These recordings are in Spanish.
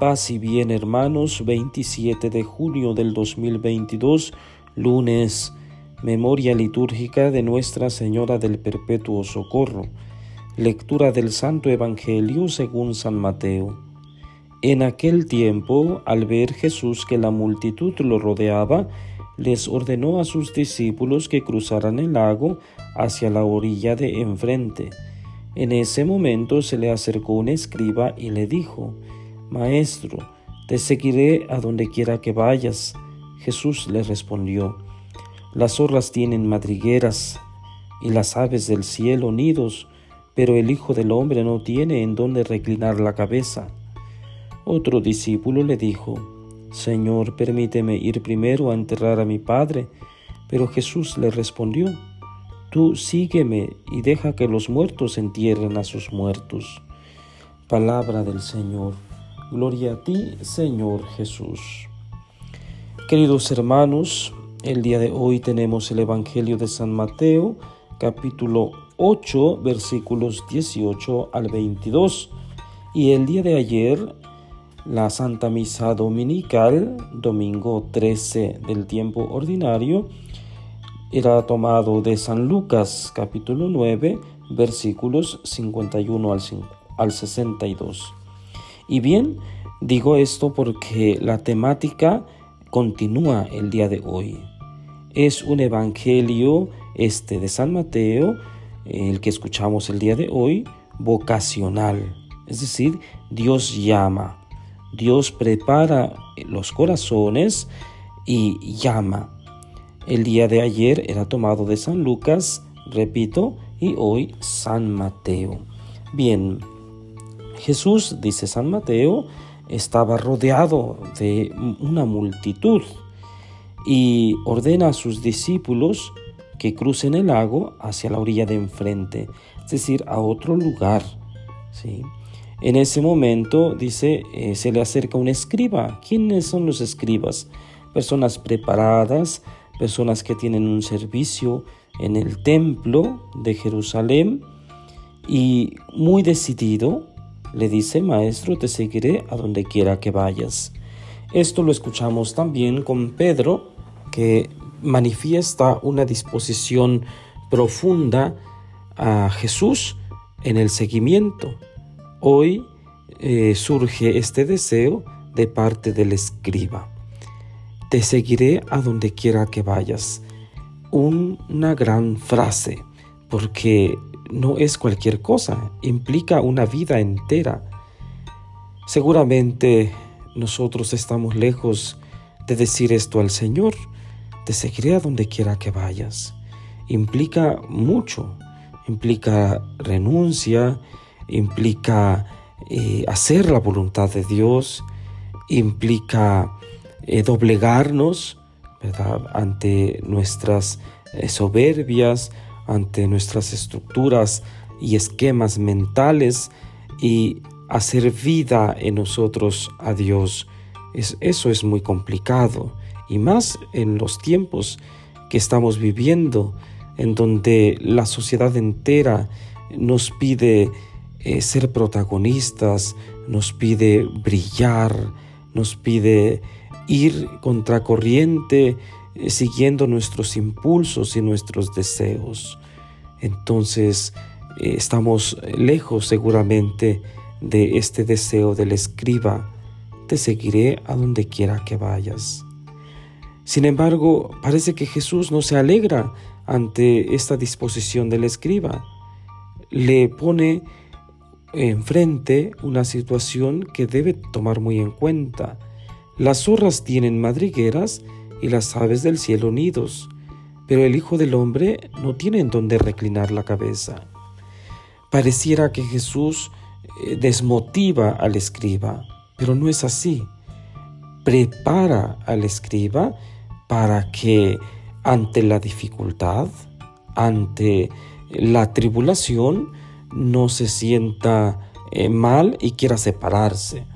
Paz y bien hermanos, 27 de junio del 2022, lunes, memoria litúrgica de Nuestra Señora del Perpetuo Socorro, lectura del Santo Evangelio según San Mateo. En aquel tiempo, al ver Jesús que la multitud lo rodeaba, les ordenó a sus discípulos que cruzaran el lago hacia la orilla de enfrente. En ese momento se le acercó un escriba y le dijo, Maestro, te seguiré a donde quiera que vayas. Jesús le respondió, Las zorras tienen madrigueras y las aves del cielo nidos, pero el Hijo del Hombre no tiene en dónde reclinar la cabeza. Otro discípulo le dijo, Señor, permíteme ir primero a enterrar a mi Padre. Pero Jesús le respondió, Tú sígueme y deja que los muertos entierren a sus muertos. Palabra del Señor. Gloria a ti, Señor Jesús. Queridos hermanos, el día de hoy tenemos el Evangelio de San Mateo, capítulo 8, versículos 18 al 22. Y el día de ayer, la Santa Misa Dominical, domingo 13 del tiempo ordinario, era tomado de San Lucas, capítulo 9, versículos 51 al, al 62. Y bien, digo esto porque la temática continúa el día de hoy. Es un evangelio este de San Mateo, el que escuchamos el día de hoy, vocacional. Es decir, Dios llama, Dios prepara los corazones y llama. El día de ayer era tomado de San Lucas, repito, y hoy San Mateo. Bien, Jesús, dice San Mateo, estaba rodeado de una multitud y ordena a sus discípulos que crucen el lago hacia la orilla de enfrente, es decir, a otro lugar. ¿sí? En ese momento, dice, eh, se le acerca un escriba. ¿Quiénes son los escribas? Personas preparadas, personas que tienen un servicio en el templo de Jerusalén y muy decidido le dice, Maestro, te seguiré a donde quiera que vayas. Esto lo escuchamos también con Pedro, que manifiesta una disposición profunda a Jesús en el seguimiento. Hoy eh, surge este deseo de parte del escriba. Te seguiré a donde quiera que vayas. Una gran frase, porque no es cualquier cosa, implica una vida entera. Seguramente nosotros estamos lejos de decir esto al Señor, te seguiré a donde quiera que vayas. Implica mucho, implica renuncia, implica eh, hacer la voluntad de Dios, implica eh, doblegarnos ante nuestras eh, soberbias, ante nuestras estructuras y esquemas mentales y hacer vida en nosotros a Dios. eso es muy complicado y más en los tiempos que estamos viviendo, en donde la sociedad entera nos pide eh, ser protagonistas, nos pide brillar, nos pide ir contracorriente, siguiendo nuestros impulsos y nuestros deseos. Entonces eh, estamos lejos seguramente de este deseo del escriba, te seguiré a donde quiera que vayas. Sin embargo, parece que Jesús no se alegra ante esta disposición del escriba. Le pone enfrente una situación que debe tomar muy en cuenta. Las zorras tienen madrigueras y las aves del cielo nidos, pero el Hijo del Hombre no tiene en dónde reclinar la cabeza. Pareciera que Jesús eh, desmotiva al escriba, pero no es así. Prepara al escriba para que ante la dificultad, ante la tribulación, no se sienta eh, mal y quiera separarse.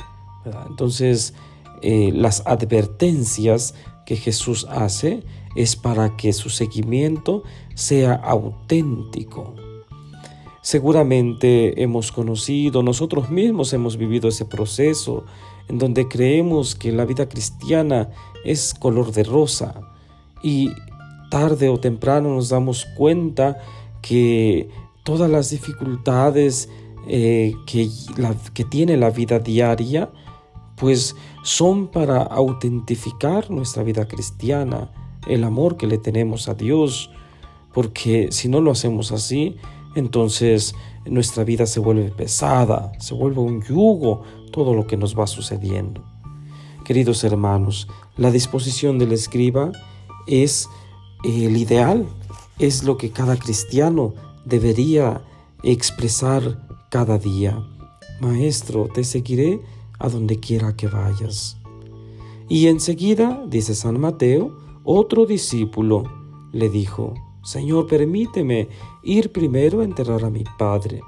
Entonces, eh, las advertencias que Jesús hace es para que su seguimiento sea auténtico. Seguramente hemos conocido, nosotros mismos hemos vivido ese proceso en donde creemos que la vida cristiana es color de rosa y tarde o temprano nos damos cuenta que todas las dificultades eh, que, que tiene la vida diaria, pues son para autentificar nuestra vida cristiana, el amor que le tenemos a Dios, porque si no lo hacemos así, entonces nuestra vida se vuelve pesada, se vuelve un yugo todo lo que nos va sucediendo. Queridos hermanos, la disposición del escriba es el ideal, es lo que cada cristiano debería expresar cada día. Maestro, te seguiré a donde quiera que vayas. Y enseguida, dice San Mateo, otro discípulo le dijo, Señor, permíteme ir primero a enterrar a mi padre.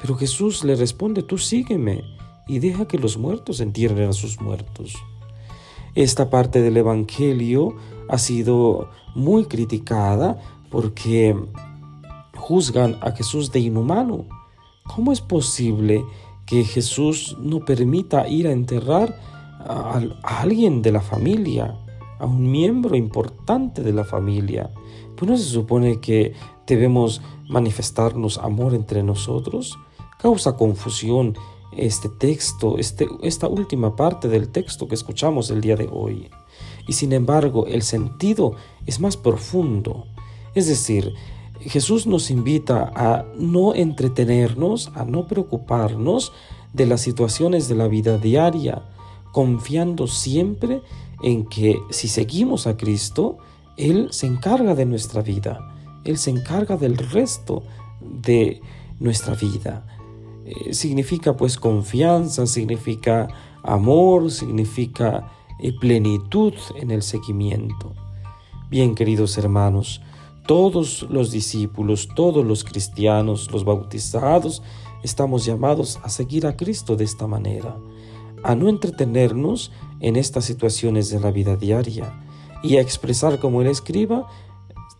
Pero Jesús le responde, tú sígueme y deja que los muertos entierren a sus muertos. Esta parte del Evangelio ha sido muy criticada porque juzgan a Jesús de inhumano. ¿Cómo es posible que Jesús no permita ir a enterrar a, alguien de la familia, a un miembro importante de la familia? Pues no se supone que debemos manifestarnos amor entre nosotros. Causa confusión este texto, este, esta última parte del texto que escuchamos el día de hoy. Y sin embargo, el sentido es más profundo. Es decir, Jesús nos invita a no entretenernos, a no preocuparnos de las situaciones de la vida diaria, confiando siempre en que si seguimos a Cristo, Él se encarga de nuestra vida, Él se encarga del resto de nuestra vida. Eh, significa pues confianza, significa amor, significa eh, plenitud en el seguimiento. Bien, queridos hermanos, todos los discípulos, todos los cristianos, los bautizados, estamos llamados a seguir a Cristo de esta manera, a no entretenernos en estas situaciones de la vida diaria y a expresar como Él escriba,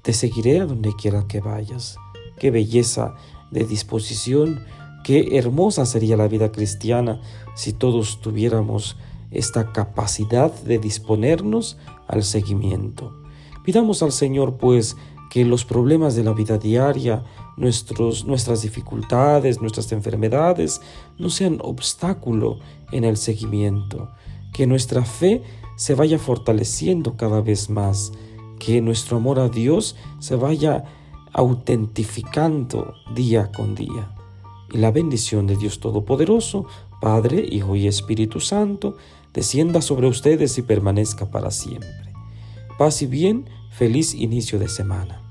te seguiré a donde quiera que vayas. Qué belleza de disposición, qué hermosa sería la vida cristiana si todos tuviéramos esta capacidad de disponernos al seguimiento. Pidamos al Señor, pues, que los problemas de la vida diaria, nuestros, nuestras dificultades, nuestras enfermedades, no sean obstáculo en el seguimiento, que nuestra fe se vaya fortaleciendo cada vez más, que nuestro amor a Dios se vaya autentificando día con día. Y la bendición de Dios Todopoderoso, Padre, Hijo y Espíritu Santo, descienda sobre ustedes y permanezca para siempre. Paz y bien, feliz inicio de semana.